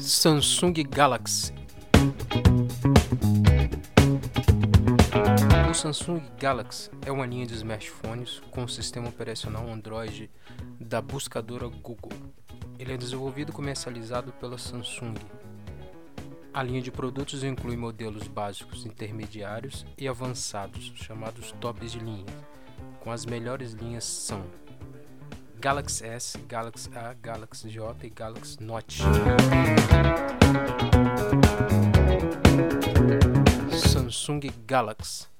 Samsung Galaxy O Samsung Galaxy é uma linha de smartphones com o sistema operacional Android da buscadora Google. Ele é desenvolvido e comercializado pela Samsung. A linha de produtos inclui modelos básicos, intermediários e avançados, chamados tops de linha. Com as melhores linhas são Galaxy S, Galaxy A, Galaxy J e Galaxy Note. Samsung Galaxy